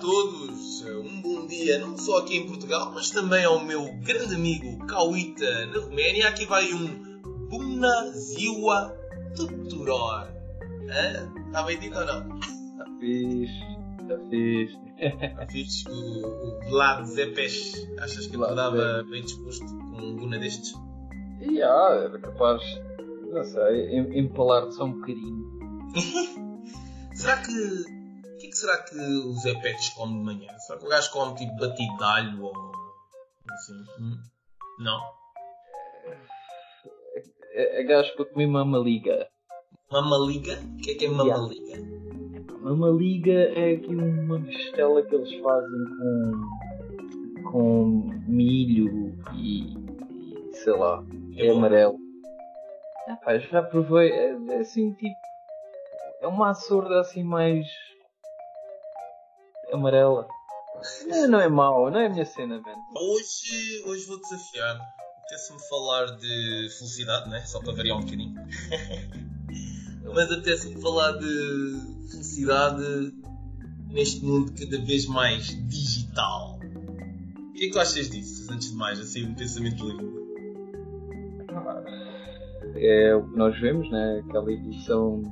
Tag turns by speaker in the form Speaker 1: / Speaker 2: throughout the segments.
Speaker 1: todos, um bom dia, não só aqui em Portugal, mas também ao meu grande amigo Cauita na Roménia. Aqui vai um Buna Ziwa Tuturor. Está bem dito ou não?
Speaker 2: Está fixe, está fixe.
Speaker 1: Está fixe. O, o Vlad Zepes, achas que ele estava bem disposto com um Buna destes?
Speaker 2: E yeah, era capaz, não sei, empalar-te só um bocadinho.
Speaker 1: será que que será que o Zé Pets come de manhã? Será que o gajo come tipo batido de alho ou assim? Hum? Não?
Speaker 2: É, é gajo para comer mamaliga.
Speaker 1: Mamaliga? O que é que é mamaliga? Yeah.
Speaker 2: Mamaliga é aqui uma mistela que eles fazem com, com milho e, e sei lá, é, é amarelo. Ah, já provei, é, é assim tipo. É uma açorda assim mais amarela. É, não é mau, não é a minha cena, mano.
Speaker 1: Hoje, hoje vou desafiar. Apetece-me falar de felicidade, né? Só para variar um bocadinho. Mas apetece-me falar de felicidade neste mundo cada vez mais digital. O que é que tu achas disso, antes de mais, assim, um pensamento livre?
Speaker 2: É o que nós vemos, né? Aquela evolução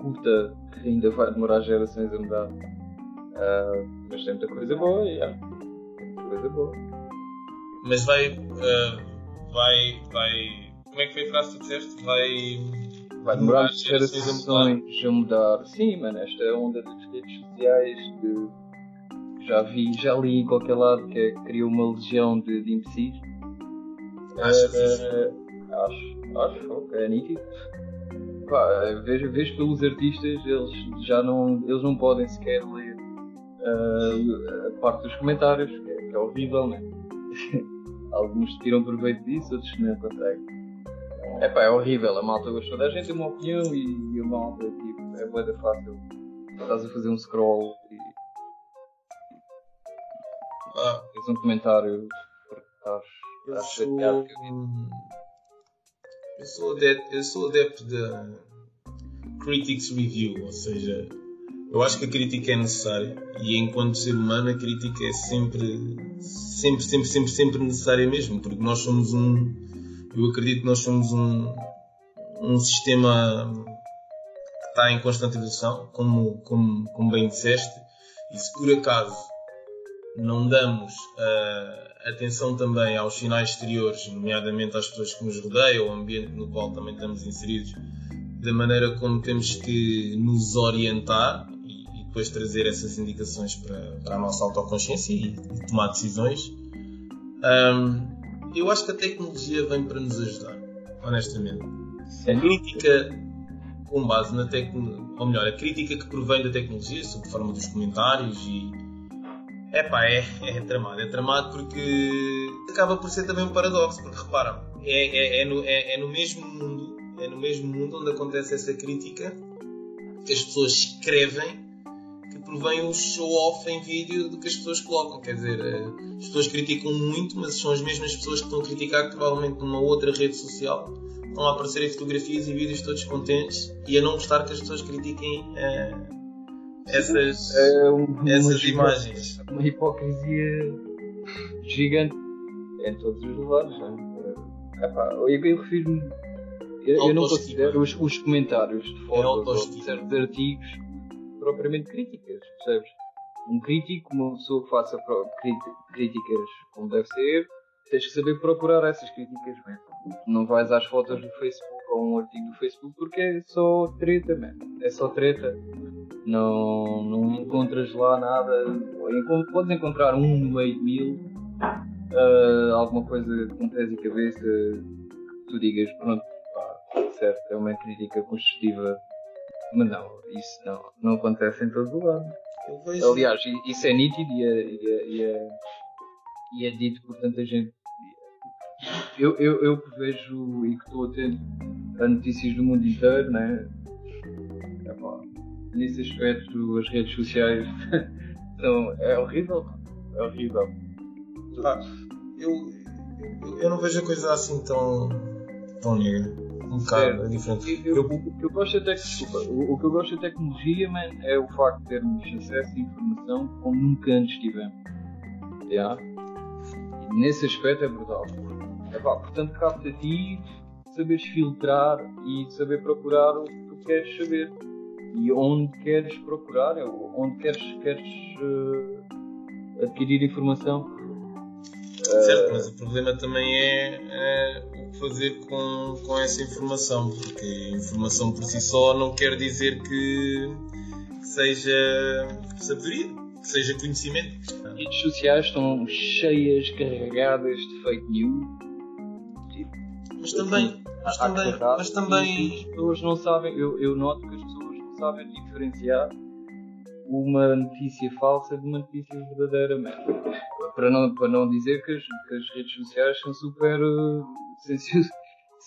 Speaker 2: curta que ainda vai demorar gerações a mudar. Uh, mas tem muita coisa boa, yeah. coisa boa.
Speaker 1: Mas vai, uh, vai, vai. Como é que foi a frase que tu disseste? Vai.
Speaker 2: Vai demorar gerações a mudar. Sim, mano, esta onda das redes sociais que já vi, já li em qualquer lado que é, criou uma legião de, de imbecis.
Speaker 1: Achas uh,
Speaker 2: Acho, acho, é nítido. Pá, vejo, vejo pelos artistas, eles já não, eles não podem sequer ler uh, a parte dos comentários, que é, que é horrível, né? Alguns tiram proveito disso, outros não conseguem. É pá, é horrível, a malta gostou da gente, tem uma opinião e, e a malta tipo, é boa fácil. Estás a fazer um scroll e. Ah. Fez um comentário porque estás, estás chateado que
Speaker 1: eu sou adepto, eu sou adepto da Critics Review, ou seja, eu acho que a crítica é necessária e enquanto ser humano a crítica é sempre, sempre, sempre, sempre, sempre necessária mesmo, porque nós somos um, eu acredito que nós somos um, um sistema que está em constante evolução, como, como, como bem disseste, e se por acaso não damos uh, atenção também aos sinais exteriores, nomeadamente às pessoas que nos rodeiam, ao ambiente no qual também estamos inseridos, da maneira como temos que nos orientar depois trazer essas indicações para, para a nossa autoconsciência e, e tomar decisões. Um, eu acho que a tecnologia vem para nos ajudar, honestamente. A crítica com base na tecnologia, ou melhor, a crítica que provém da tecnologia, sob forma dos comentários e. Epá, é, é tramado. É tramado porque acaba por ser também um paradoxo, porque repara, é, é, é, no, é, é no mesmo mundo, é no mesmo mundo onde acontece essa crítica que as pessoas escrevem provém o show-off em vídeo do que as pessoas colocam. Quer dizer, eh, as pessoas criticam muito, mas são as mesmas pessoas que estão a criticar que provavelmente numa outra rede social estão a aparecer em fotografias e vídeos todos contentes e a não gostar que as pessoas critiquem uh, essas, é uma, essas imagens.
Speaker 2: Uma hipocrisia gigante em todos os lugares. É? Epá, eu, eu refiro-me. Eu, eu, não considero os, os comentários de fotos é artigos propriamente críticas, percebes? Um crítico, uma pessoa que faça críticas como deve ser, tens que saber procurar essas críticas, man. Não vais às fotos do Facebook ou um artigo do Facebook porque é só treta, man. É só treta. Não, não encontras lá nada. Podes encontrar um no meio de mil, uh, alguma coisa com pés e cabeça que tu digas, pronto, pá, certo, é uma crítica construtiva mas não, isso não, não acontece em todo o lado. Aliás, isso é nítido e é, e é, e é, e é dito por tanta gente. Eu, eu, eu que vejo e que estou atento a notícias do mundo inteiro, né? É, pá, nesse aspecto, as redes sociais são, é horrível. É horrível.
Speaker 1: Ah, eu, eu, eu não vejo a coisa assim tão, tão negra. Um bocado é, diferente.
Speaker 2: Eu, eu, o, que eu gosto da desculpa, o, o, que eu gosto da tecnologia, man, é o facto de termos acesso a informação como nunca antes tivemos. Yeah? E nesse aspecto é brutal. É, pá, portanto, cabe a ti saberes filtrar e saber procurar o que tu queres saber e onde queres procurar, onde queres, queres uh, adquirir informação.
Speaker 1: Certo, uh, mas o problema também é, é, fazer com, com essa informação, porque informação por si só não quer dizer que, que seja sabedoria, que seja conhecimento.
Speaker 2: As redes sociais estão cheias, carregadas de fake news.
Speaker 1: Mas também, mas também, mas também...
Speaker 2: As pessoas não sabem, eu, eu noto que as pessoas não sabem diferenciar uma notícia falsa de uma notícia verdadeira mesmo. Para não, para não dizer que as, que as redes sociais são super uh,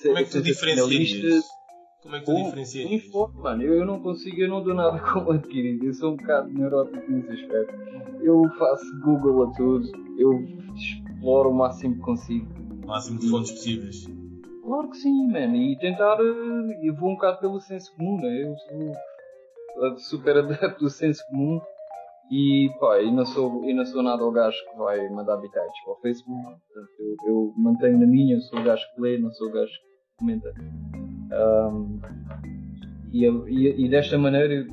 Speaker 1: Como é que tu diferencias Como é que tu diferencias
Speaker 2: Informe, mano, eu, eu não consigo, eu não dou nada como adquirido, eu sou um bocado neurótico nesse aspecto. Eu faço Google a tudo, eu exploro o máximo que consigo.
Speaker 1: O máximo de fontes possíveis.
Speaker 2: Claro que sim, mano. E tentar. Eh, eu vou um bocado pelo senso comum, né? Eu sou super adepto do senso comum. E pá, e não sou, e não sou nada o gajo que vai mandar habitats para o Facebook. Eu, eu mantenho na minha, eu sou o gajo que lê, não sou o gajo que comenta. Um, e, e, e, desta maneira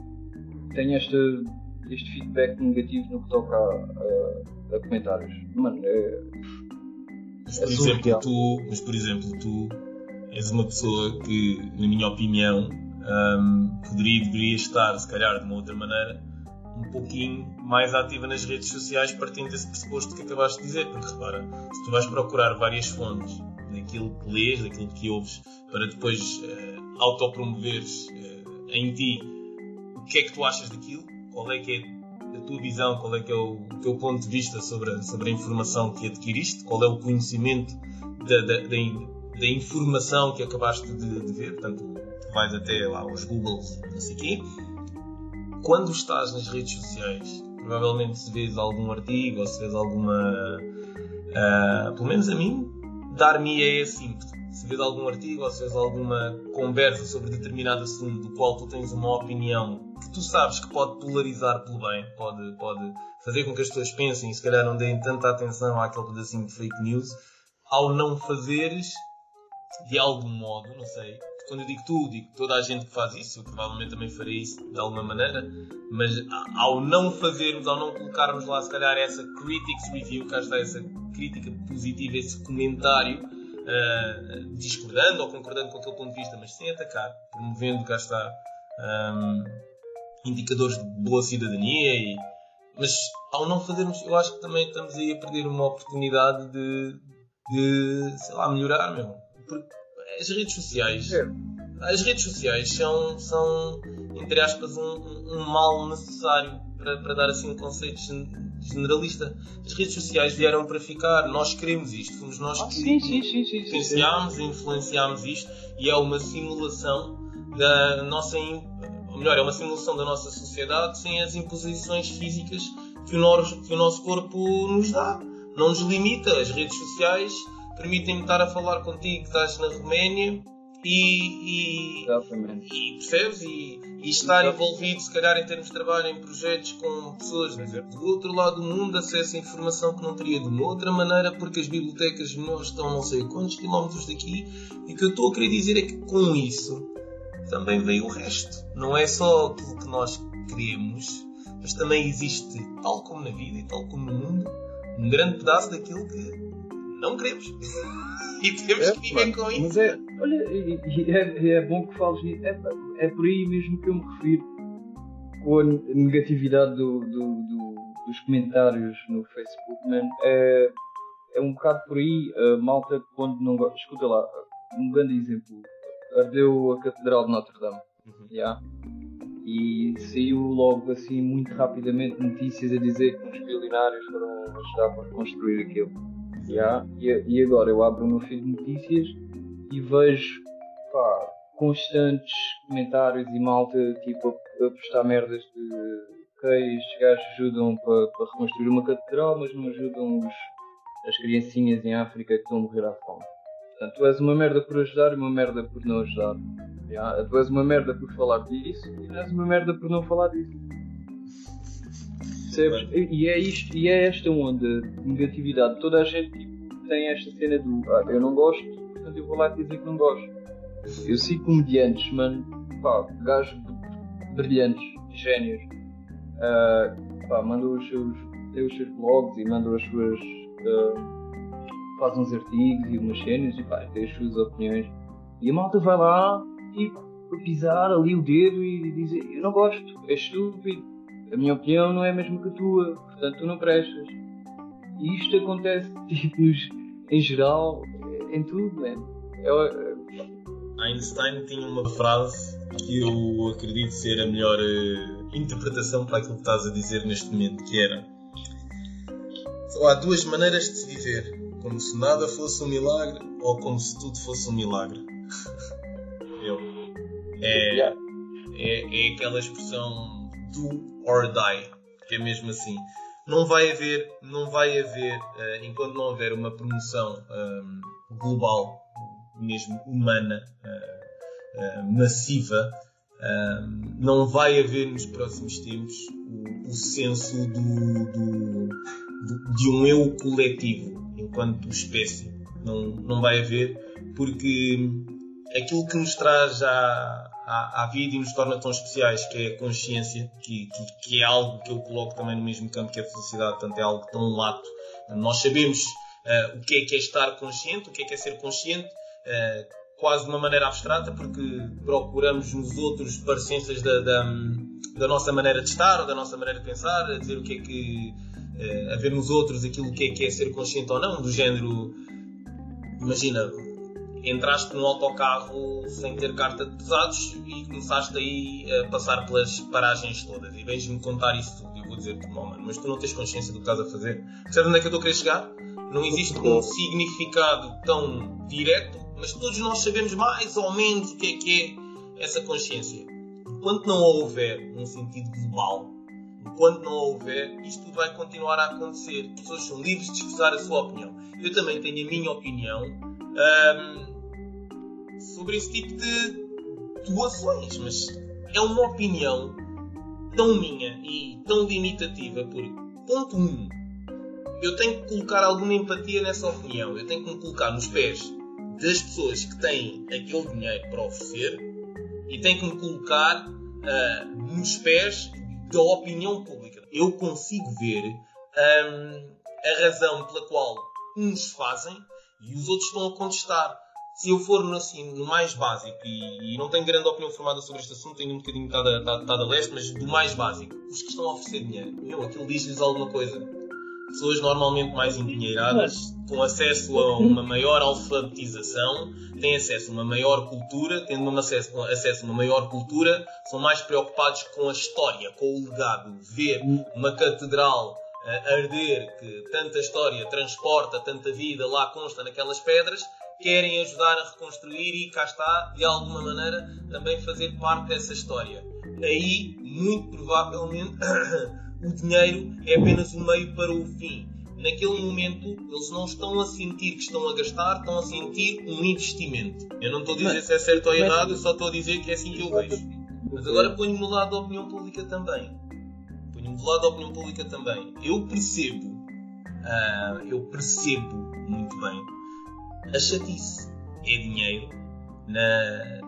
Speaker 2: tenho este, este feedback negativo no que toca a, a, a comentários. Mano, é,
Speaker 1: mas por, exemplo, tu, mas por exemplo, tu és uma pessoa que, na minha opinião, um, poderia deveria estar, se calhar, de uma outra maneira, um pouquinho mais ativa nas redes sociais, partindo desse pressuposto que acabaste de dizer. Porque repara, se tu vais procurar várias fontes daquilo que lês, daquilo que ouves, para depois uh, autopromoveres uh, em ti o que é que tu achas daquilo, qual é que é tua visão, qual é que é o, teu ponto de vista sobre a, sobre a informação que adquiriste, qual é o conhecimento da, da, da, da informação que acabaste de, de, ver, portanto, vais até lá aos Googles, não sei o quê. Quando estás nas redes sociais, provavelmente se vês algum artigo ou se vês alguma. Uh, pelo menos a mim, dar-me é esse. Se vês algum artigo ou se vês alguma conversa sobre determinado assunto do qual tu tens uma opinião que tu sabes que pode polarizar pelo bem, pode, pode fazer com que as pessoas pensem e se calhar não deem tanta atenção àquele pedacinho de fake news, ao não fazeres, de algum modo, não sei, quando eu digo tu, digo toda a gente que faz isso, eu provavelmente também farei isso de alguma maneira, mas ao não fazermos, ao não colocarmos lá se calhar essa critics review, cá está essa crítica positiva, esse comentário, uh, discordando ou concordando com teu ponto de vista, mas sem atacar, promovendo, cá está, um, indicadores de boa cidadania e, mas ao não fazermos, eu acho que também estamos aí a perder uma oportunidade de, de sei lá, melhorar, meu. Porque as redes sociais, é. as redes sociais são, são entre aspas, um, um mal necessário para, para dar assim um conceito generalista. As redes sociais vieram para ficar, nós queremos isto, fomos nós
Speaker 2: ah, que sim, sim, sim, sim,
Speaker 1: influenciámos influenciámos isto e é uma simulação da nossa ou melhor, é uma simulação da nossa sociedade sem as imposições físicas que o, nosso, que o nosso corpo nos dá. Não nos limita. As redes sociais permitem-me estar a falar contigo que estás na Roménia e,
Speaker 2: e, e
Speaker 1: percebes? E, e estar envolvido, se calhar, em termos de trabalho, em projetos com pessoas do outro lado do mundo, acesso a informação que não teria de uma outra maneira, porque as bibliotecas melhores estão não sei quantos quilómetros daqui. E o que eu estou a querer dizer é que com isso também veio o resto. Não é só aquilo que nós queremos, mas também existe, tal como na vida e tal como no mundo, um grande pedaço daquilo que não queremos. e temos é, que viver com isso.
Speaker 2: Mas é, olha, é, é bom que fales nisso. É, é por aí mesmo que eu me refiro com a negatividade do, do, do, dos comentários no Facebook, man. É, é um bocado por aí, a malta quando não gosta. Escuta lá, um grande exemplo ardeu a Catedral de Notre Dame. Uhum. Yeah. E saiu logo assim muito rapidamente notícias a dizer que os bilionários foram ajudar para reconstruir aquilo. Yeah. E, e agora eu abro o meu feed de notícias e vejo pá, constantes comentários e malta tipo a, a postar merdas de ok, estes gajos ajudam para, para reconstruir uma catedral, mas não ajudam os, as criancinhas em África que estão a morrer à fome. Portanto, tu és uma merda por ajudar e uma merda por não ajudar. Yeah? Tu és uma merda por falar disso e tu és uma merda por não falar disso. Percebes? E é, isto, e é esta onda de negatividade. Toda a gente tipo, tem esta cena do ah, eu não gosto, portanto eu vou lá dizer que não gosto. Eu sigo comediantes, mano, pá, gajos brilhantes, génios. Uh, pá, mandam os seus, tem os seus blogs e mandam as suas. Uh, faz uns artigos e umas cenas e pá, tem as suas opiniões. E a malta vai lá e pisar ali o dedo e dizer eu não gosto, é estúpido, a minha opinião não é a mesma que a tua, portanto tu não prestas. E isto acontece tipo, em geral, em tudo, né? Eu,
Speaker 1: Einstein tinha uma frase que eu acredito ser a melhor uh, interpretação para aquilo que estás a dizer neste momento, que era só há duas maneiras de se viver, como se nada fosse um milagre ou como se tudo fosse um milagre. eu. É, é, é aquela expressão do or die, que é mesmo assim. Não vai haver, não vai haver, uh, enquanto não houver uma promoção um, global, mesmo humana, uh, uh, massiva, não vai haver nos próximos tempos o, o senso do, do, do, de um eu coletivo enquanto espécie. Não, não vai haver, porque aquilo que nos traz à, à, vida e nos torna tão especiais, que é a consciência, que, que, que, é algo que eu coloco também no mesmo campo que a felicidade, portanto é algo tão lato. Nós sabemos uh, o que é que é estar consciente, o que é que é ser consciente, uh, quase de uma maneira abstrata, porque procuramos nos outros parecenças da, da, da, nossa maneira de estar ou da nossa maneira de pensar, a dizer o que é que. Uh, a ver nos outros aquilo que é que é ser consciente ou não, do género. Imagina, entraste no autocarro sem ter carta de pesados e começaste aí a passar pelas paragens todas e vens-me contar isso tudo. Eu vou dizer-te, mano, mas tu não tens consciência do que estás a fazer. Percebes onde é que eu estou a querer chegar? Não existe um significado tão direto, mas todos nós sabemos mais ou menos o que é que é essa consciência. Enquanto não houver um sentido global, enquanto não houver, isto tudo vai continuar a acontecer. As pessoas são livres de expressar a sua opinião. Eu também tenho a minha opinião. Um, sobre esse tipo de doações, mas é uma opinião tão minha e tão limitativa por ponto 1. Um, eu tenho que colocar alguma empatia nessa opinião. Eu tenho que me colocar nos pés das pessoas que têm aquele dinheiro para oferecer e tenho que me colocar uh, nos pés da opinião pública. Eu consigo ver um, a razão pela qual uns fazem e os outros estão a contestar se eu for no, assim, no mais básico, e, e, não tenho grande opinião formada sobre este assunto, tenho um bocadinho estado a, a leste, mas do mais básico, os que estão a oferecer dinheiro, meu, aquilo diz-lhes alguma coisa. Pessoas normalmente mais endinheiradas, com acesso a uma maior alfabetização, têm acesso a uma maior cultura, tendo um acesso, acesso a uma maior cultura, são mais preocupados com a história, com o legado. Ver uma catedral a arder, que tanta história transporta, tanta vida lá consta naquelas pedras, querem ajudar a reconstruir e cá está, de alguma maneira, também fazer parte dessa história. Aí, muito provavelmente, o dinheiro é apenas um meio para o fim. Naquele momento, eles não estão a sentir que estão a gastar, estão a sentir um investimento. Eu não estou a dizer mas, se é certo ou errado, eu só estou a dizer que é assim que eu vejo. Mas agora ponho-me no lado da opinião pública também. Ponho-me do lado da opinião pública também. Eu percebo, uh, eu percebo muito bem a chatice é dinheiro na,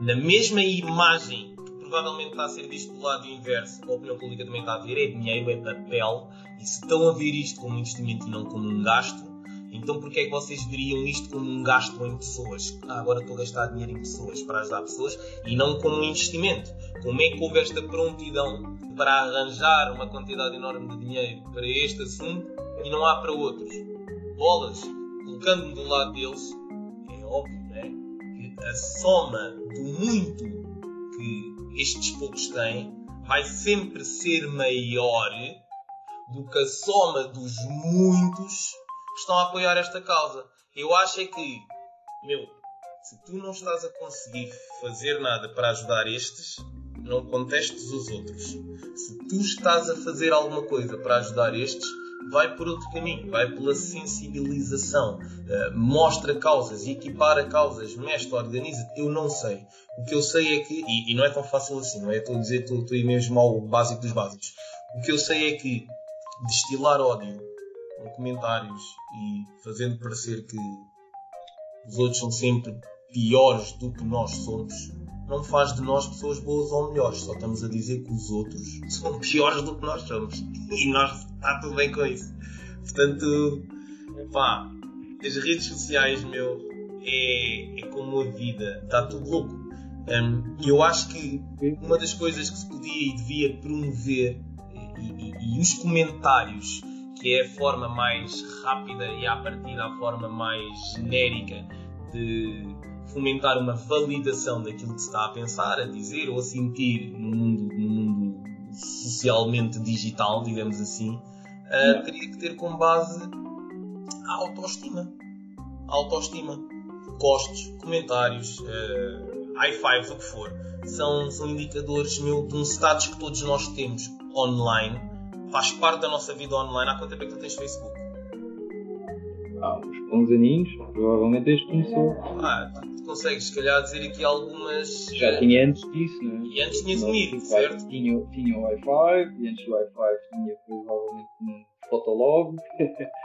Speaker 1: na mesma imagem que provavelmente está a ser visto do lado inverso, a opinião pública também está a ver, é dinheiro, é papel, e se estão a ver isto como um investimento e não como um gasto, então porquê é que vocês veriam isto como um gasto em pessoas? Ah, agora estou a gastar dinheiro em pessoas para ajudar pessoas e não como um investimento. Como é que houve esta prontidão para arranjar uma quantidade enorme de dinheiro para este assunto e não há para outros? Bolas! Colocando-me do lado deles, é óbvio né, que a soma do muito que estes poucos têm vai sempre ser maior do que a soma dos muitos que estão a apoiar esta causa. Eu acho é que, meu, se tu não estás a conseguir fazer nada para ajudar estes, não contestes os outros. Se tu estás a fazer alguma coisa para ajudar estes, vai por outro caminho, vai pela sensibilização, uh, mostra causas, equipara causas, mestre, organiza eu não sei. O que eu sei é que, e, e não é tão fácil assim, não é? Estou a dizer, estou, estou aí mesmo ao básico dos básicos. O que eu sei é que destilar ódio com comentários e fazendo parecer que os outros são sempre piores do que nós somos, não faz de nós pessoas boas ou melhores. Só estamos a dizer que os outros são piores do que nós somos. E nós está tudo bem com isso. Portanto, pá, as redes sociais, meu, é, é como a vida. Está tudo louco. Um, eu acho que uma das coisas que se podia e devia promover e, e, e os comentários que é a forma mais rápida e à partida a forma mais genérica de fomentar uma validação daquilo que se está a pensar, a dizer ou a sentir no mundo, no mundo socialmente digital, digamos assim, uh, teria que ter como base a autoestima. A autoestima. Gostos, comentários, uh, high fives, o que for. São, são indicadores meu, de um status que todos nós temos online. Faz parte da nossa vida online. Há quanto tempo é que tu tens Facebook?
Speaker 2: Há uns bons aninhos, provavelmente desde que começou.
Speaker 1: Ah, consegues, se calhar, dizer aqui algumas.
Speaker 2: Já tinha antes disso, não é?
Speaker 1: E antes tinha comigo, certo?
Speaker 2: Tinha, tinha o Wi-Fi, e antes do Wi-Fi tinha provavelmente um Fotolog.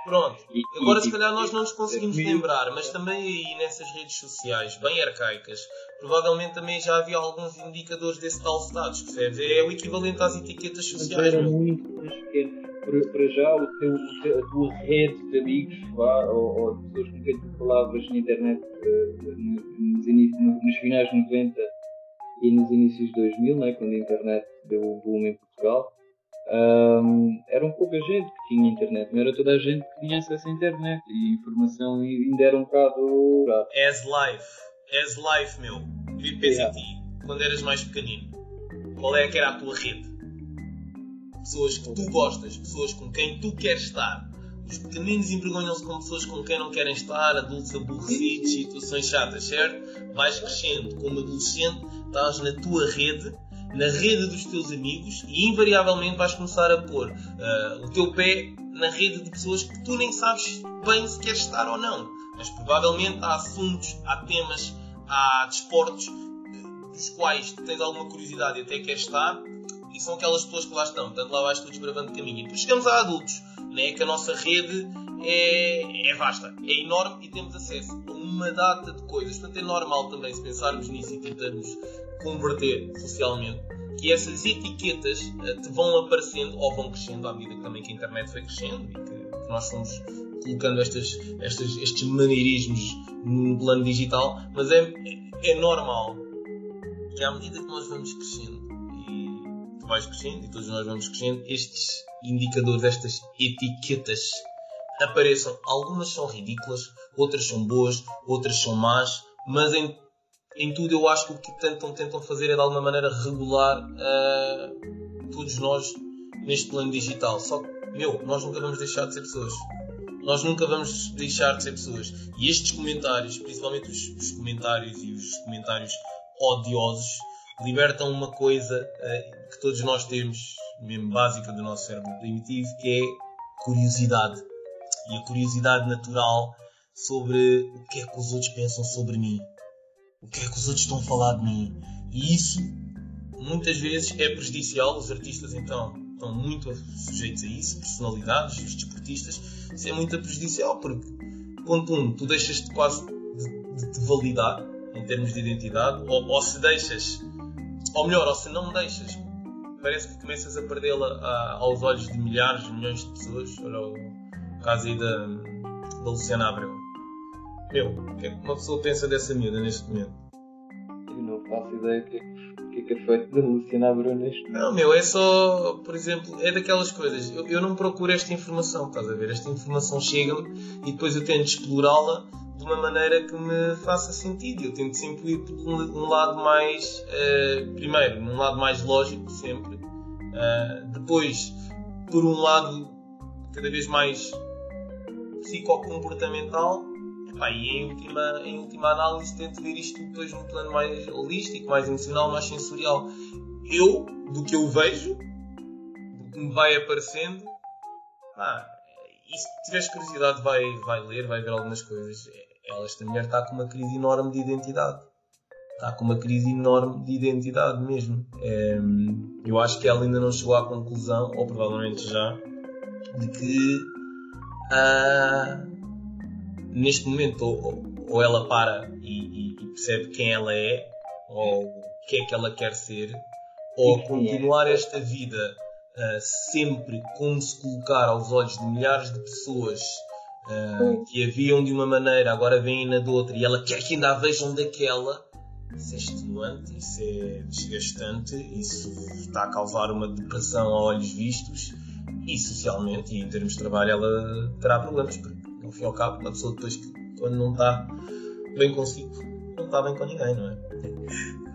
Speaker 1: Pronto. E, Agora, e, se calhar, nós não nos conseguimos lembrar, mas também aí nessas redes sociais, bem arcaicas, provavelmente também já havia alguns indicadores desse tal status, percebes? É o equivalente às etiquetas sociais.
Speaker 2: Era muito mais pequeno para já o teu, a tua rede de amigos vá, ou, ou de pessoas com quem tu falavas na internet uh, nos, inícios, nos finais de 90 e nos inícios de 2000, né, quando a internet deu o boom em Portugal, um, eram pouca gente que tinha internet, não era toda a gente que tinha acesso à internet e a informação ainda era um bocado.
Speaker 1: As life, as life, meu. Vi yeah. ti, quando eras mais pequenino. Qual é que era a tua rede? pessoas que tu gostas, pessoas com quem tu queres estar. Os pequeninos envergonham-se com pessoas com quem não querem estar, adultos aborrecidos, situações chatas, certo? Vais crescendo como adolescente, estás na tua rede, na rede dos teus amigos e invariavelmente vais começar a pôr uh, o teu pé na rede de pessoas que tu nem sabes bem se queres estar ou não. Mas provavelmente há assuntos, há temas, há desportos uh, dos quais tens alguma curiosidade e até queres estar e são aquelas pessoas que lá estão. Portanto, lá vais tu desbravando caminho. E depois chegamos a adultos, né? que a nossa rede é, é vasta, é enorme e temos acesso a uma data de coisas. Portanto, é normal também, se pensarmos nisso e tentarmos converter socialmente, que essas etiquetas uh, te vão aparecendo ou vão crescendo à medida que também que a internet foi crescendo e que, nós fomos colocando estas, estas, estes maneirismos no plano digital, mas é, é, é normal que à medida que nós vamos crescendo vais crescendo e todos nós vamos crescendo, estes indicadores, estas etiquetas apareçam. Algumas são ridículas, outras são boas, outras são más, mas em, em tudo eu acho que o que tentam, tentam fazer é de alguma maneira regular uh, todos nós neste plano digital. Só que, meu, nós nunca vamos deixar de ser pessoas. Nós nunca vamos deixar de ser pessoas. E estes comentários, principalmente os, os comentários e os comentários odiosos, libertam uma coisa uh, que todos nós temos, mesmo básica do nosso cérebro primitivo, que é curiosidade. E a curiosidade natural sobre o que é que os outros pensam sobre mim. O que é que os outros estão a falar de mim. E isso, muitas vezes, é prejudicial. Os artistas, então, estão muito sujeitos a isso. Personalidades, os desportistas. Isso é muito prejudicial porque, ponto um, tu deixas-te quase de, de validar em termos de identidade, ou, ou se deixas ou melhor, ou se não deixas, parece que começas a perdê-la aos olhos de milhares, milhões de pessoas. Olha o caso aí da, da Luciana Abreu. Meu, o que é que uma pessoa pensa dessa miúda neste momento?
Speaker 2: Eu não faço ideia do que, que, é que é feito da Luciana Abreu neste.
Speaker 1: Não, meu, é só, por exemplo, é daquelas coisas. Eu, eu não procuro esta informação, estás a ver? Esta informação chega-me e depois eu tento explorá-la de uma maneira que me faça sentido. Eu tento sempre ir por um, lado mais. Uh, primeiro, num lado mais lógico, sempre. Uh, depois, por um lado cada vez mais psicocomportamental. Epá, e em última, em última análise, tento ver isto depois num plano mais holístico, mais emocional, mais sensorial. Eu, do que eu vejo, do que me vai aparecendo, pá, e se tiveres curiosidade, vai, vai ler, vai ver algumas coisas. Ela, esta mulher está com uma crise enorme de identidade. Está com uma crise enorme de identidade mesmo. É, eu acho que ela ainda não chegou à conclusão, ou provavelmente já, de que uh, neste momento ou, ou ela para e, e, percebe quem ela é, ou o que é que ela quer ser, ou continuar esta vida uh, sempre como se colocar aos olhos de milhares de pessoas uh, que a viam de uma maneira, agora veem na de outra, e ela quer que ainda a vejam daquela. Isso é extenuante, isso é desgastante, isso está a causar uma depressão a olhos vistos e socialmente e em termos de trabalho ela terá problemas, porque ao fim e ao cabo, uma pessoa depois que quando não está bem consigo, não está bem com ninguém, não é?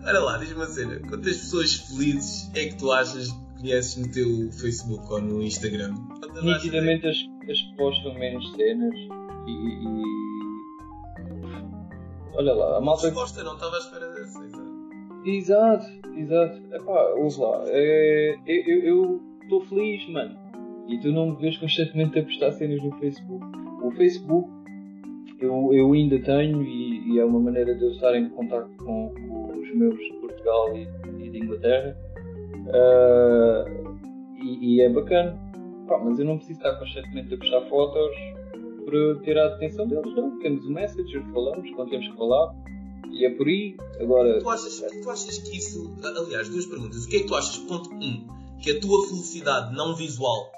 Speaker 1: Olha lá, diz-me uma cena, quantas pessoas felizes é que tu achas que conheces no teu Facebook ou no Instagram?
Speaker 2: Nitidamente as, as que postam menos cenas e, e... Olha lá, a malta.
Speaker 1: Resposta, não estava à espera dessa,
Speaker 2: exato. Exato, exato. Epá, ouve lá, é, eu estou feliz, mano. E tu não me vês constantemente a postar cenas no Facebook. O Facebook eu, eu ainda tenho e, e, é uma maneira de eu estar em contato com, com os meus de Portugal e, e de Inglaterra uh, e, e, é bacana. Pá, mas eu não preciso estar constantemente a postar fotos para ter a atenção deles, não. Temos o Messenger, falamos quando temos que falar e é por aí. Agora.
Speaker 1: Tu achas, tu achas que isso. Aliás, duas perguntas. O que é que tu achas, ponto 1, um, que a tua felicidade não visual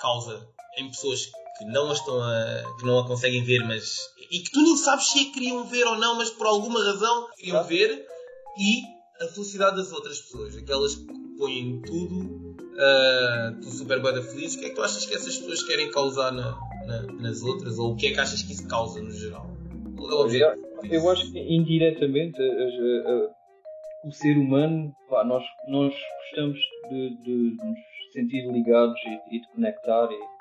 Speaker 1: causa em pessoas que não, a estão a, que não a conseguem ver, mas. e que tu nem sabes se a queriam ver ou não, mas por alguma razão queriam ver, e a felicidade das outras pessoas, aquelas que põem tudo, uh, tu super bada feliz, o que é que tu achas que essas pessoas querem causar na, na, nas outras, ou o que é que achas que isso causa no geral?
Speaker 2: É eu acho que indiretamente o ser humano, pá, nós, nós gostamos de, de, nos sentir ligados e, e de conectar e,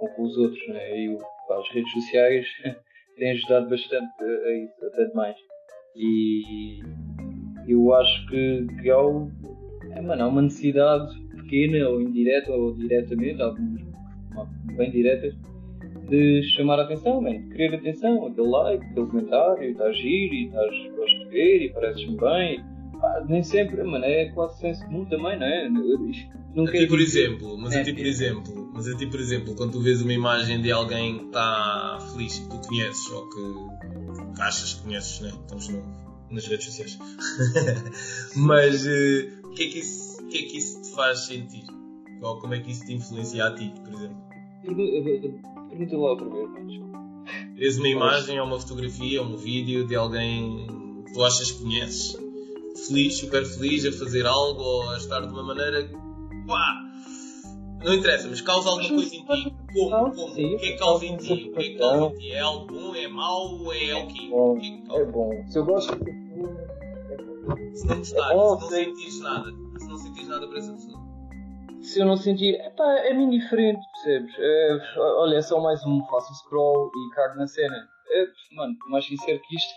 Speaker 2: com, com os outros, né? E as redes sociais têm ajudado bastante a, isso, até demais. E eu acho que, que há, é, mano, há uma necessidade pequena ou indireta ou diretamente, algumas bem diretas, de chamar a atenção, man, de querer atenção, aquele like, aquele comentário, estás giro e estás, gosto de ver e pareces-me bem. Pá, nem sempre, mano, é quase senso comum também, não é?
Speaker 1: Não a ti, por exemplo, mas é, a ti, por exemplo, mas a ti, por exemplo, quando tu vês uma imagem de alguém que está feliz, que tu conheces ou que, que achas que conheces, né? Estamos no, nas redes sociais. mas uh, o que, é que isso, que é que isso te faz sentir? Ou como é que isso te influencia a ti, por exemplo?
Speaker 2: Pergunta lá vez,
Speaker 1: Vês uma imagem ou uma fotografia ou um vídeo de alguém que tu achas que conheces, feliz, super feliz, a fazer algo ou a estar de uma maneira pá, não interessa, mas causa alguma coisa em ti. Como? Como? Sim, o que é que causa em ti? O que é que causa em ti? É algo bom? É mau? É, é o quê?
Speaker 2: Bom, o que é, que é bom. Se eu gosto de
Speaker 1: Se não gostares, é bom, se não sentires nada, se não sentires nada para essa pessoa.
Speaker 2: Se eu não sentir, epá, é-me indiferente, percebes? É, olha, é só mais um, faço um scroll e cago na cena. É, mano, mais sincero que isto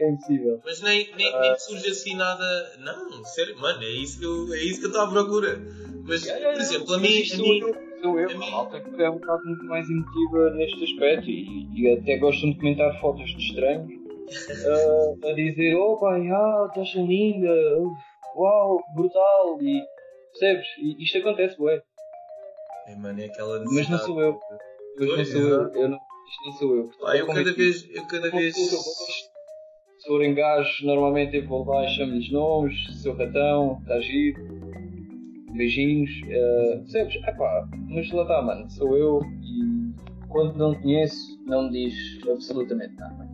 Speaker 2: é impossível.
Speaker 1: Mas nem, nem, nem surge assim nada. Não, sério, mano, é isso que eu, é isso que eu estou à procura. Mas, é, por exemplo, a mim. A
Speaker 2: mim sou eu, a, malta que é um bocado muito mais emotiva neste aspecto e, e até gostam de comentar fotos de estranhos uh, a dizer: Oh, pai, ah, estás linda, uau, brutal, e percebes? E isto acontece, ué.
Speaker 1: É, mano, é aquela
Speaker 2: Mas não sou eu. Mas não sou eu. eu não, isto não sou eu.
Speaker 1: ah, eu cada vez. Eu cada vez
Speaker 2: se forem gajos, normalmente eu vou lá e chamo-lhes nomes, seu ratão, está giro, beijinhos, uh, percebes? Epá, mas lá está, mano, sou eu e quando não conheço, não me diz absolutamente nada.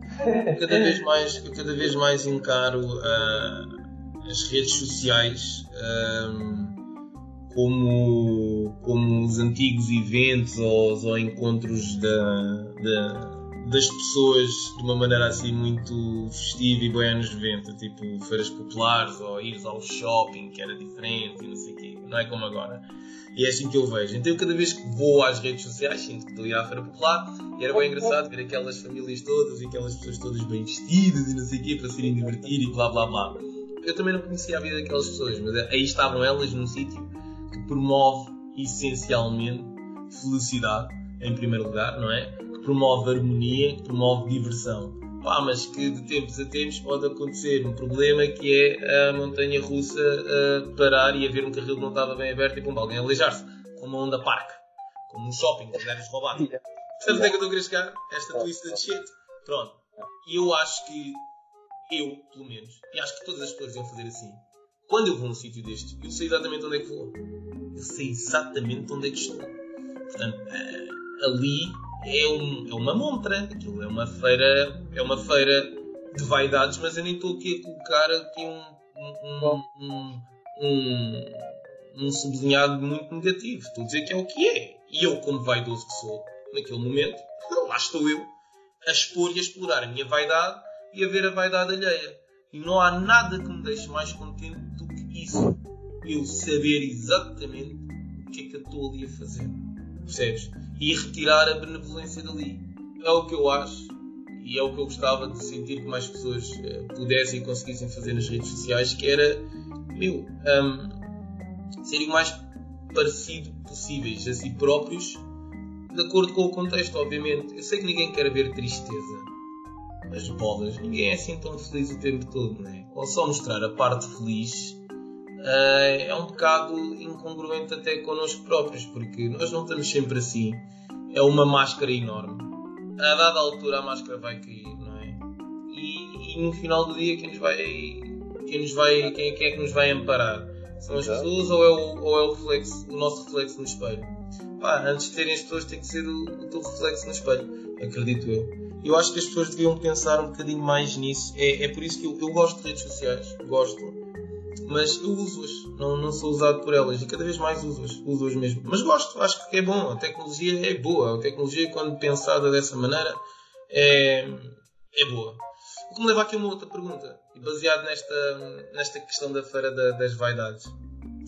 Speaker 1: cada vez mais, cada vez mais encaro uh, as redes sociais uh, como, como os antigos eventos ou, ou encontros da, da das pessoas de uma maneira assim muito festiva e bem anos 90, tipo feiras populares ou ir ao shopping que era diferente e não sei o quê, não é como agora. E é assim que eu vejo. Então, cada vez que vou às redes sociais, sinto que estou a à feira popular e era bem engraçado ver aquelas famílias todas e aquelas pessoas todas bem vestidas e não sei o quê para se irem divertir e blá blá blá. Eu também não conhecia a vida daquelas pessoas, mas aí estavam elas num sítio que promove essencialmente felicidade em primeiro lugar, não é? Promove harmonia, promove diversão. Pá, mas que de tempos a tempos pode acontecer um problema que é a montanha russa parar e haver um carril que não estava bem aberto e pum, alguém aleijar-se, como uma onda parque, como um shopping, que roubado. Sabe onde é que eu estou a querer chegar? Esta twisted shit. Pronto. E eu acho que, eu, pelo menos, e acho que todas as pessoas iam fazer assim. Quando eu vou a um sítio deste, eu sei exatamente onde é que vou. Eu sei exatamente onde é que estou. Portanto, uh, ali é, um, é uma montra. Aquilo é uma feira, é uma feira de vaidades, mas eu nem estou aqui a colocar aqui um, um, um, um, sublinhado muito negativo. Estou a dizer que é o que é. E eu, como vaidoso que sou, naquele momento, lá estou eu a expor e a explorar a minha vaidade e a ver a vaidade alheia. E não há nada que me deixe mais contente do que isso. Eu saber exatamente o que é que eu estou ali a fazer. Percebes? E retirar a benevolência dali. É o que eu acho e é o que eu gostava de sentir que mais pessoas uh, pudessem e conseguissem fazer nas redes sociais, que era, meu, um, serem o mais parecido possíveis a si próprios de acordo com o contexto, obviamente. Eu sei que ninguém quer ver tristeza. As bolas, ninguém é assim tão feliz o tempo todo, não é? Ou só mostrar a parte feliz é um bocado incongruente até connosco próprios, porque nós não estamos sempre assim. É uma máscara enorme. A dada altura a máscara vai cair, não é? E, e no final do dia quem nos vai. Quem, nos vai, quem, quem é que nos vai amparar? São as pessoas ou é o, ou é o, reflexo, o nosso reflexo no espelho? pá, antes de terem as pessoas tem que ser o, o teu reflexo no espelho, acredito eu. Eu acho que as pessoas deviam pensar um bocadinho mais nisso. É, é por isso que eu, eu gosto de redes sociais, gosto, mas eu uso-as, não, não sou usado por elas. E cada vez mais uso-as, uso-as mesmo. Mas gosto, acho que é bom, a tecnologia é boa, a tecnologia, quando pensada dessa maneira, é, é boa. O que me leva aqui a uma outra pergunta, baseado nesta, nesta questão da feira da, das vaidades.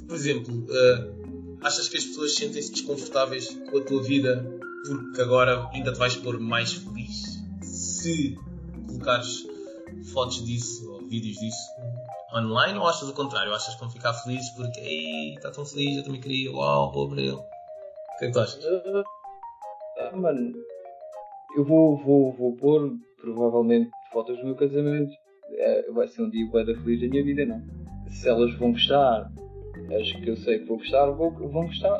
Speaker 1: Por exemplo, uh, Achas que as pessoas sentem-se desconfortáveis com a tua vida porque agora ainda te vais pôr mais feliz? Se colocares fotos disso ou vídeos disso online ou achas o contrário? Achas que vão ficar felizes porque ei, está tão feliz, eu também queria, uau, pobre ele. O que é que tu achas? Uh,
Speaker 2: ah, mano, eu vou, vou, vou pôr provavelmente fotos do meu casamento. É, vai ser um dia bem feliz da minha vida, não? Se elas vão gostar as que eu sei que vou gostar, vou, vão gostar.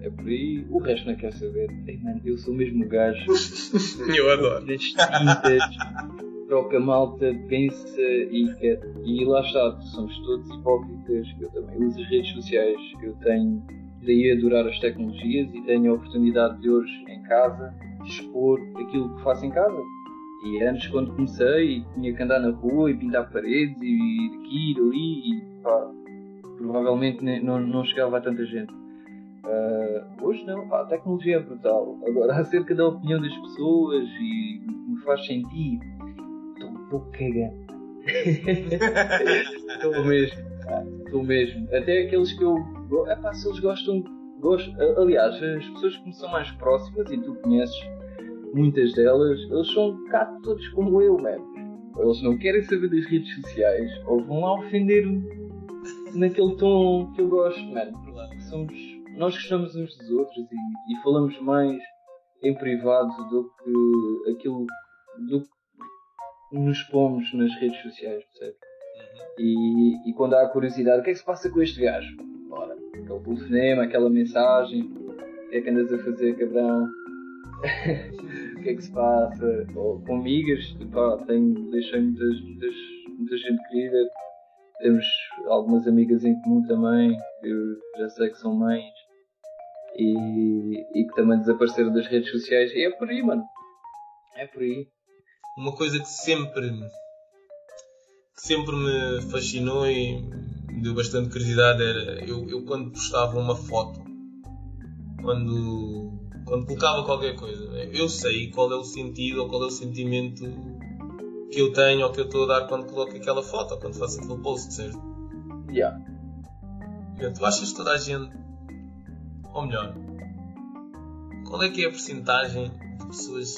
Speaker 2: É por aí, o resto não quer saber. Ei, mano, eu sou mesmo gajo.
Speaker 1: eu adoro.
Speaker 2: Distintas, para o que a malta pensa e quer. E lá está, somos todos hipócritas. Eu também uso as redes sociais. Eu tenho, daí adorar as tecnologias e tenho a oportunidade de hoje em casa expor aquilo que faço em casa. E antes, quando comecei, tinha que andar na rua e pintar paredes e ir aqui e ali. E, pá, provavelmente não, não chegava a tanta gente. Uh, hoje não, pá, a tecnologia é brutal. Agora, acerca da opinião das pessoas e me faz sentir, estou cagando. Estou mesmo, estou mesmo. Até aqueles que eu. É pá, se eles gostam. Gosto, aliás, as pessoas que me são mais próximas, e tu conheces muitas delas, eles são um bocado todos como eu, mano. Eles não querem saber das redes sociais ou vão lá ofender-me naquele tom que eu gosto, mano. Somos, nós gostamos uns dos outros e, e, falamos mais em privado do que aquilo do que nos pomos nas redes sociais, percebe? Uhum. E, e quando há curiosidade, o que é que se passa com este gajo? Bora, aquele telefonema, aquela mensagem, o que é que andas a fazer, cabrão? o que é que se passa? Ou com amigas, pá, tenho, deixei muitas, muitas, muita gente querida temos algumas amigas em comum também, que eu já sei que são mães e, e que também desapareceram das redes sociais. E é por aí, mano. É por aí.
Speaker 1: Uma coisa que sempre, que sempre me fascinou e me deu bastante curiosidade era eu, eu quando postava uma foto, quando, quando colocava qualquer coisa, eu sei qual é o sentido ou qual é o sentimento que eu tenho ou que eu estou a dar quando coloco aquela foto ou quando faço aquele post, certo?
Speaker 2: Yeah.
Speaker 1: Tu achas que toda a gente, ou melhor, qual é que é a porcentagem de pessoas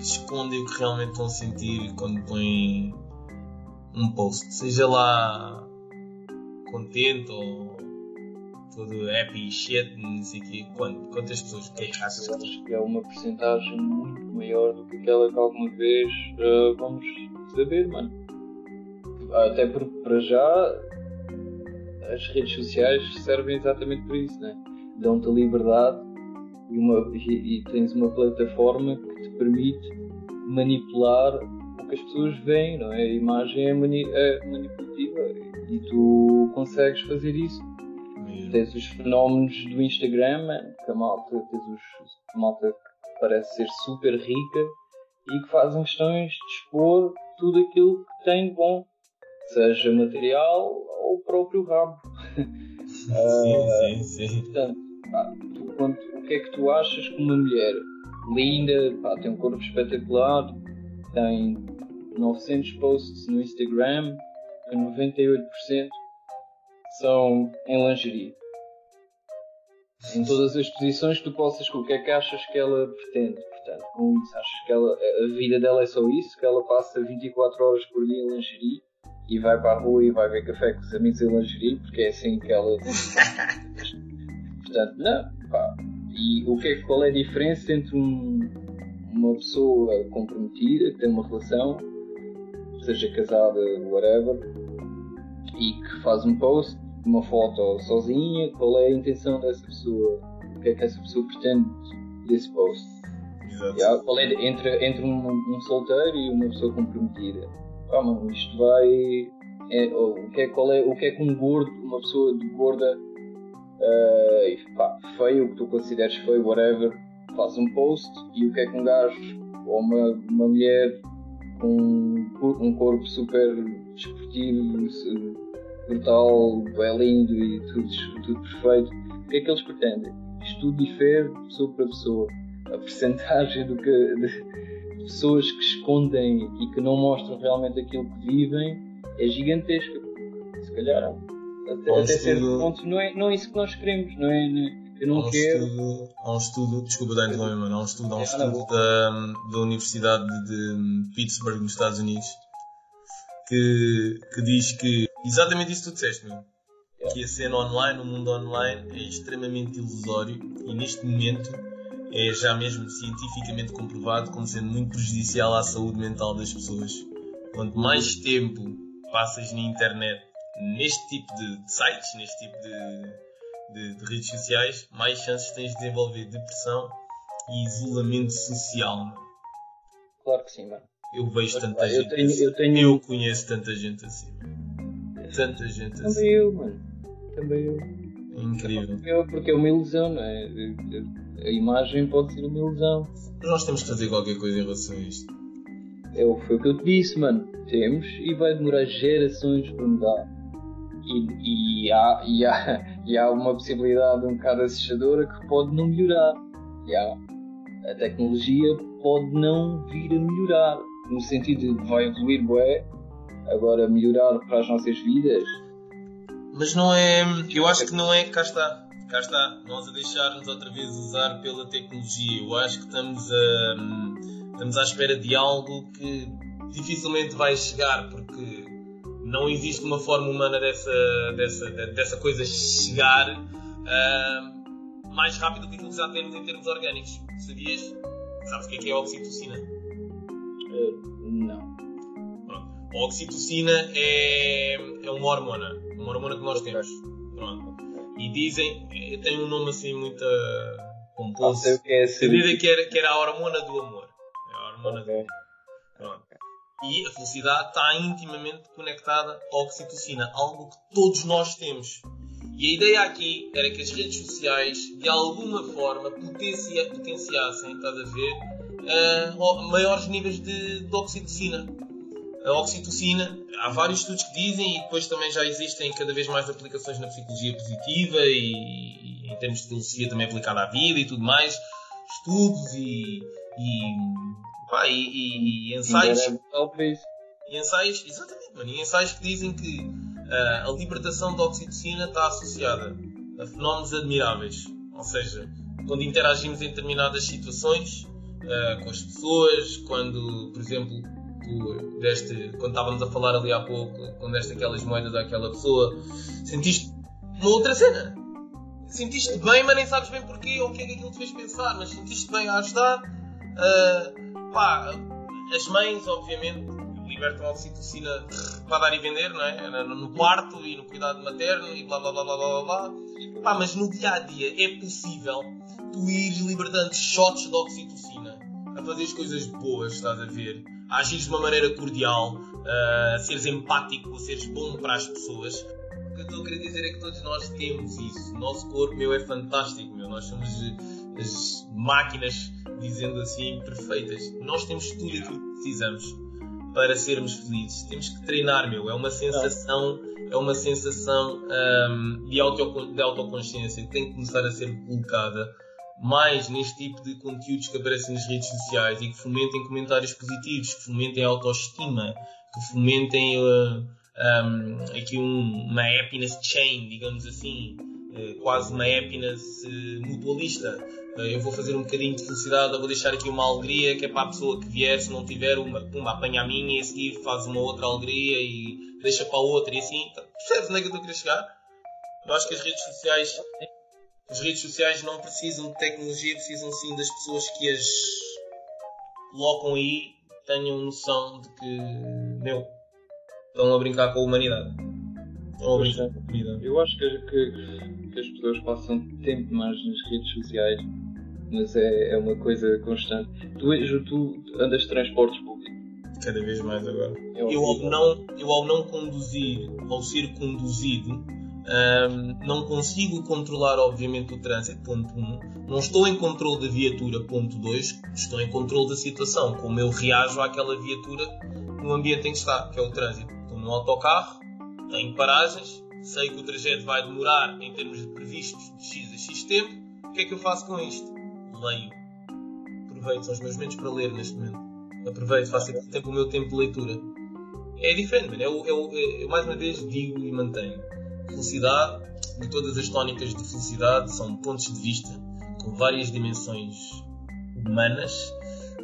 Speaker 1: escondem o que realmente estão a sentir quando põem um post? Seja lá contente ou todo happy shit, não sei quê. Quantas pessoas? Que é que achas
Speaker 2: que acho que é uma porcentagem muito maior do que aquela que alguma vez uh, vamos saber, mano. Até porque para já as redes sociais servem exatamente por isso, né? Dão-te a liberdade e, uma, e, e tens uma plataforma permite manipular o que as pessoas veem, não é? A imagem é, mani é manipulativa e tu consegues fazer isso. Tens os fenómenos do Instagram, que a malta, tens os, a malta que parece ser super rica e que fazem questões de expor tudo aquilo que tem de bom, seja material ou o próprio rabo.
Speaker 1: Sim, sim, sim.
Speaker 2: Portanto, pá, tu, quando, o que é que tu achas que uma mulher linda, pá, tem um corpo espetacular, tem 900 posts no Instagram, 98% são em lingerie. Em todas as posições que tu possas, o que é que achas que ela pretende? Portanto, com isso, achas que ela, a vida dela é só isso? Que ela passa 24 horas por dia em lingerie e vai para a rua e vai ver café com os amigos em lingerie? Porque é assim que ela. Portanto, não, pá. E o que é, qual é a diferença entre um, uma pessoa comprometida, que tem uma relação, seja casada, whatever, e que faz um post, uma foto sozinha, qual é a intenção dessa pessoa? O que é que essa pessoa pretende desse post? Yeah, qual é entre, entre um, um, solteiro e uma pessoa comprometida? Ah, mano, isto vai. É, o, que é, qual é, o que é que um gordo, uma pessoa de gorda, uh, pá, feio, o que tu consideres feio, whatever, faz um post e o que é que um gajo ou uma, uma mulher com um corpo super desportivo, brutal, bem lindo e tudo, tudo perfeito, o que é que eles pretendem? Isto tudo difere de pessoa para pessoa. A percentagem do que, de pessoas que escondem e que não mostram realmente aquilo que vivem é gigantesca. Se calhar, até, até certo ponto, não é, não é isso que nós queremos, não é? É eu não há um quero.
Speaker 1: Estudo, há um estudo, desculpa dar mano, há um estudo, há um é, estudo da, da Universidade de Pittsburgh, nos Estados Unidos, que, que diz que exatamente isso que tu disseste, meu. Que a cena online, o mundo online, é extremamente ilusório e neste momento é já mesmo cientificamente comprovado como sendo muito prejudicial à saúde mental das pessoas. Quanto mais tempo passas na internet neste tipo de sites, neste tipo de de, de, redes sociais, mais chances tens de desenvolver depressão e isolamento social. Mano.
Speaker 2: Claro que sim, mano.
Speaker 1: Eu vejo Mas, tanta gente tenho, assim. Eu, tenho... eu conheço tanta gente assim. Tanta gente
Speaker 2: Também assim. Também eu, mano. Também eu.
Speaker 1: É incrível.
Speaker 2: Eu, porque é uma ilusão, não é? A imagem pode ser uma ilusão.
Speaker 1: Nós temos que fazer qualquer coisa em relação a isto.
Speaker 2: É, foi o que eu te disse, mano. Temos e vai demorar gerações para mudar e, e, há, e, há, e há uma possibilidade um bocado assustadora que pode não melhorar. E há, a tecnologia pode não vir a melhorar, no sentido de vai evoluir bué, agora melhorar para as nossas vidas.
Speaker 1: Mas não é. Eu acho que não é. Cá está. Cá está. Nós a deixar-nos outra vez usar pela tecnologia. Eu acho que estamos a. Estamos à espera de algo que dificilmente vai chegar, porque não existe uma forma humana dessa, dessa, dessa coisa chegar uh, mais rápido do que aquilo que já temos em termos orgânicos. Sabias? Sabes o que é, que é a oxitocina?
Speaker 2: Uh, não.
Speaker 1: Pronto. A oxitocina é, é uma hormona. Uma hormona que nós temos. Pronto. E dizem, eh, tem um nome assim muito composto.
Speaker 2: Não sei o que é.
Speaker 1: Dizem que era, que era a hormona do amor. É a hormona okay. do amor. E a felicidade está intimamente conectada à oxitocina, algo que todos nós temos. E a ideia aqui era que as redes sociais, de alguma forma, potencia, potenciassem, estás a ver, uh, maiores níveis de, de oxitocina. A oxitocina, há vários estudos que dizem, e depois também já existem cada vez mais aplicações na psicologia positiva e, e em termos de filosofia também aplicada à vida e tudo mais, estudos e, e Pá, e, e, e ensaios. E ensaios, exatamente, mano, e ensaios que dizem que uh, a libertação de oxitocina está associada a fenómenos admiráveis. Ou seja, quando interagimos em determinadas situações uh, com as pessoas, quando, por exemplo, tu deste, quando estávamos a falar ali há pouco, quando deste aquelas moedas àquela pessoa, sentiste uma outra cena. sentiste bem, mas nem sabes bem porquê ou o que é que aquilo te fez pensar, mas sentiste bem a ajudar. Uh, pá, as mães, obviamente, libertam a oxitocina para dar e vender, não é? No quarto e no cuidado materno e blá blá blá blá blá blá. Pá, mas no dia a dia é possível tu ires libertando shots de oxitocina a fazer as coisas boas, estás a ver? A agir de uma maneira cordial, a seres empático, a seres bom para as pessoas. O que eu estou a querer dizer é que todos nós temos isso. O nosso corpo, meu, é fantástico, meu. Nós somos as máquinas, dizendo assim, perfeitas. Nós temos tudo aquilo que precisamos para sermos felizes. Temos que treinar, meu. É uma sensação, é uma sensação um, de, auto, de autoconsciência que tem que começar a ser colocada mais neste tipo de conteúdos que aparecem nas redes sociais e que fomentem comentários positivos, que fomentem a autoestima, que fomentem uh, um, aqui um, uma happiness chain, digamos assim, quase uma happiness mutualista. Uh, eu vou fazer um bocadinho de felicidade, vou deixar aqui uma alegria que é para a pessoa que vier, se não tiver uma, pumba, apanha a minha e a seguir faz uma outra alegria e deixa para a outra e assim. Percebes onde é que eu estou a querer chegar? Eu acho que as redes sociais as redes sociais não precisam de tecnologia, precisam sim das pessoas que as colocam aí, tenham noção de que, meu, estão a brincar com a humanidade. Estão a brincar com a humanidade.
Speaker 2: Eu acho que, que, que, as pessoas passam tempo mais nas redes sociais, mas é, é uma coisa constante. Tu, tu andas de transportes públicos?
Speaker 1: Cada vez mais agora. É eu, ao não, eu ao não conduzir, ao ser conduzido, um, não consigo controlar, obviamente, o trânsito, ponto 1. Um. Não estou em controle da viatura, ponto 2. Estou em controle da situação, como eu reajo àquela viatura no ambiente em que está, que é o trânsito. Estou num autocarro, tenho paragens, sei que o trajeto vai demorar em termos de previstos de X a X tempo. O que é que eu faço com isto? Leio. Aproveito, são os meus momentos para ler neste momento. Aproveito, faço aqui tempo o meu tempo de leitura. É diferente, mano. Eu, eu, eu, eu mais uma vez digo e mantenho Felicidade e todas as tónicas de felicidade são pontos de vista com várias dimensões humanas,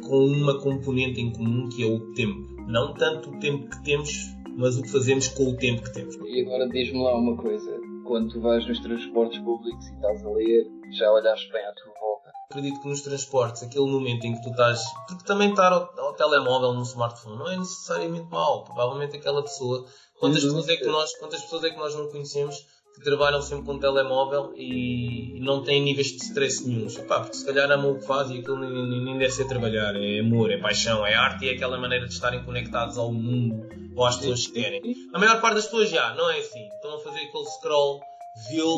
Speaker 1: com uma componente em comum que é o tempo. Não tanto o tempo que temos, mas o que fazemos com o tempo que temos.
Speaker 2: E agora diz-me lá uma coisa: quando tu vais nos transportes públicos e estás a ler, já olhaste bem à tua volta?
Speaker 1: Acredito que nos transportes, aquele momento em que tu estás. Porque também estar ao, ao telemóvel, no smartphone, não é necessariamente mau. Provavelmente aquela pessoa Quantas pessoas, é que nós, quantas pessoas é que nós não conhecemos que trabalham sempre com um telemóvel e não têm níveis de stress nenhum? Epá, porque se calhar amam o que fazem e aquilo nem, nem deve ser trabalhar. É amor, é paixão, é arte e é aquela maneira de estarem conectados ao mundo ou às pessoas que querem. A maior parte das pessoas já, não é assim. Estão a fazer aquele scroll vil,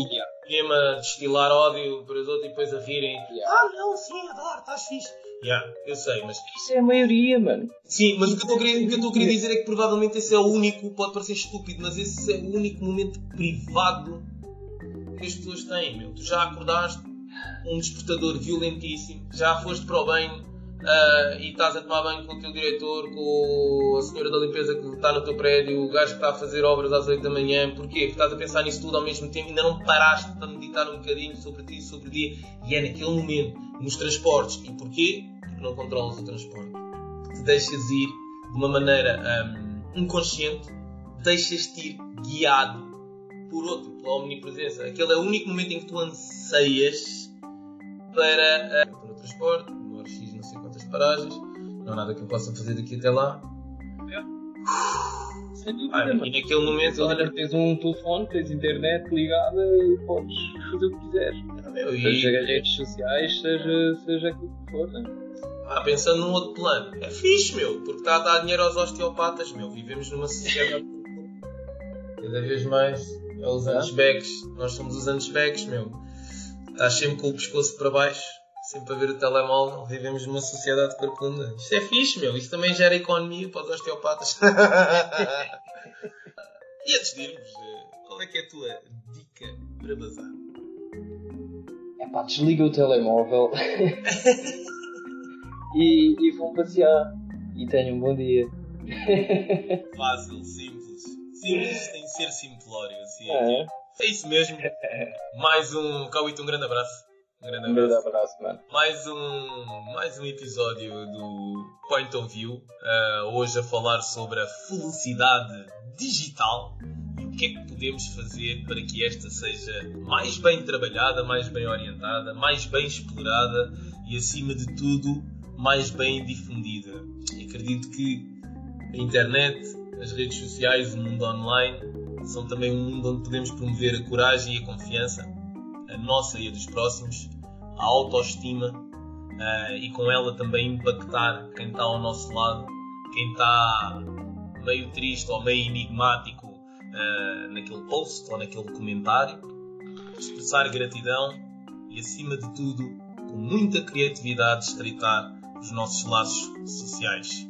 Speaker 1: mesmo a destilar ódio para os outros e depois a rirem. Yeah. Ah, não, sim, adoro, estás fixe. Yeah, eu sei, mas.
Speaker 2: Isso é a maioria, mano.
Speaker 1: Sim, mas o que, eu estou a querer dizer é que provavelmente esse é o único, pode parecer estúpido, mas esse é o único momento privado que as pessoas têm, meu. Tu já acordaste um despertador violentíssimo, já foste para o banho uh, e estás a tomar banho com o teu diretor, com a senhora da limpeza que está no teu prédio, o gajo que está a fazer obras às 8 da manhã. Porquê? Porque estás a pensar nisso tudo ao mesmo tempo, ainda não paraste para meditar um bocadinho sobre ti, sobre o dia, e é naquele momento nos transportes. E porquê? Porque não controlas o transporte. Te deixas ir de uma maneira um, inconsciente, deixas-te ir guiado por outro, pela omnipresença. Aquele é o único momento em que tu anseias para, uh, para o transporte, paragens, não há nada que eu possa fazer daqui até lá.
Speaker 2: É. Sem dúvida, ah, e naquele momento, olha, tens um telefone, tens internet ligada e podes fazer o que quiseres. Meu, e... Seja redes sociais, seja, seja aquilo que for, né?
Speaker 1: Ah, pensando num outro plano, é fixe, meu, porque está a dar dinheiro aos osteopatas, meu. Vivemos numa sociedade cada vez mais é os hunchbacks. Nós somos os hunchbacks, meu. Estás sempre com o pescoço para baixo, sempre a ver o telemóvel. Vivemos numa sociedade corcunda. Isto é fixe, meu. Isto também gera economia para os osteopatas. e antes de irmos, eh, qual é que é a tua dica para bazar?
Speaker 2: pá, desliga o telemóvel e, e vão passear. E tenham um bom dia.
Speaker 1: Fácil, simples. Simples tem de ser simplório. Assim, é. é isso mesmo. Mais um. Cauito, um grande abraço.
Speaker 2: Um grande abraço. Um grande abraço mano.
Speaker 1: Mais um, mais um episódio do Point of View. Uh, hoje a falar sobre a felicidade digital e o que é que podemos fazer para que esta seja mais bem trabalhada, mais bem orientada, mais bem explorada e, acima de tudo, mais bem difundida. E acredito que a internet, as redes sociais, o mundo online são também um mundo onde podemos promover a coragem e a confiança, a nossa e a dos próximos, a autoestima uh, e com ela também impactar quem está ao nosso lado, quem está meio triste ou meio enigmático uh, naquele post ou naquele comentário, expressar gratidão e, acima de tudo, com muita criatividade, estreitar os nossos laços sociais.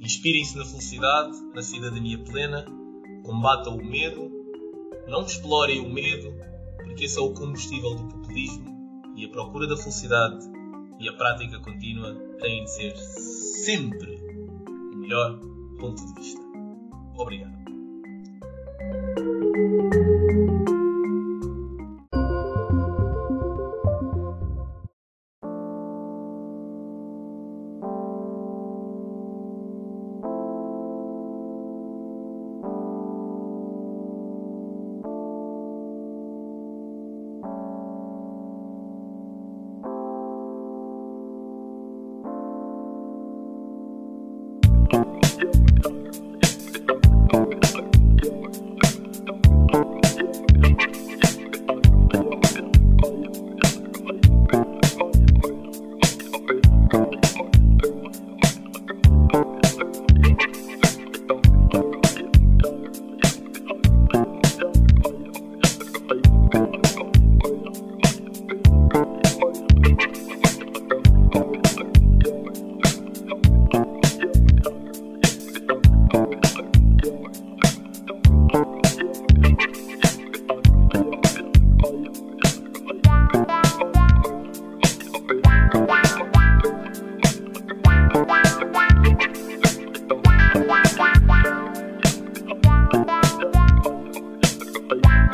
Speaker 1: Inspirem-se na felicidade, na cidadania plena, combatam o medo, não explorem o medo, esse é o combustível do populismo e a procura da felicidade e a prática contínua têm de ser sempre o melhor ponto de vista. Obrigado.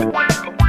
Speaker 3: Wow.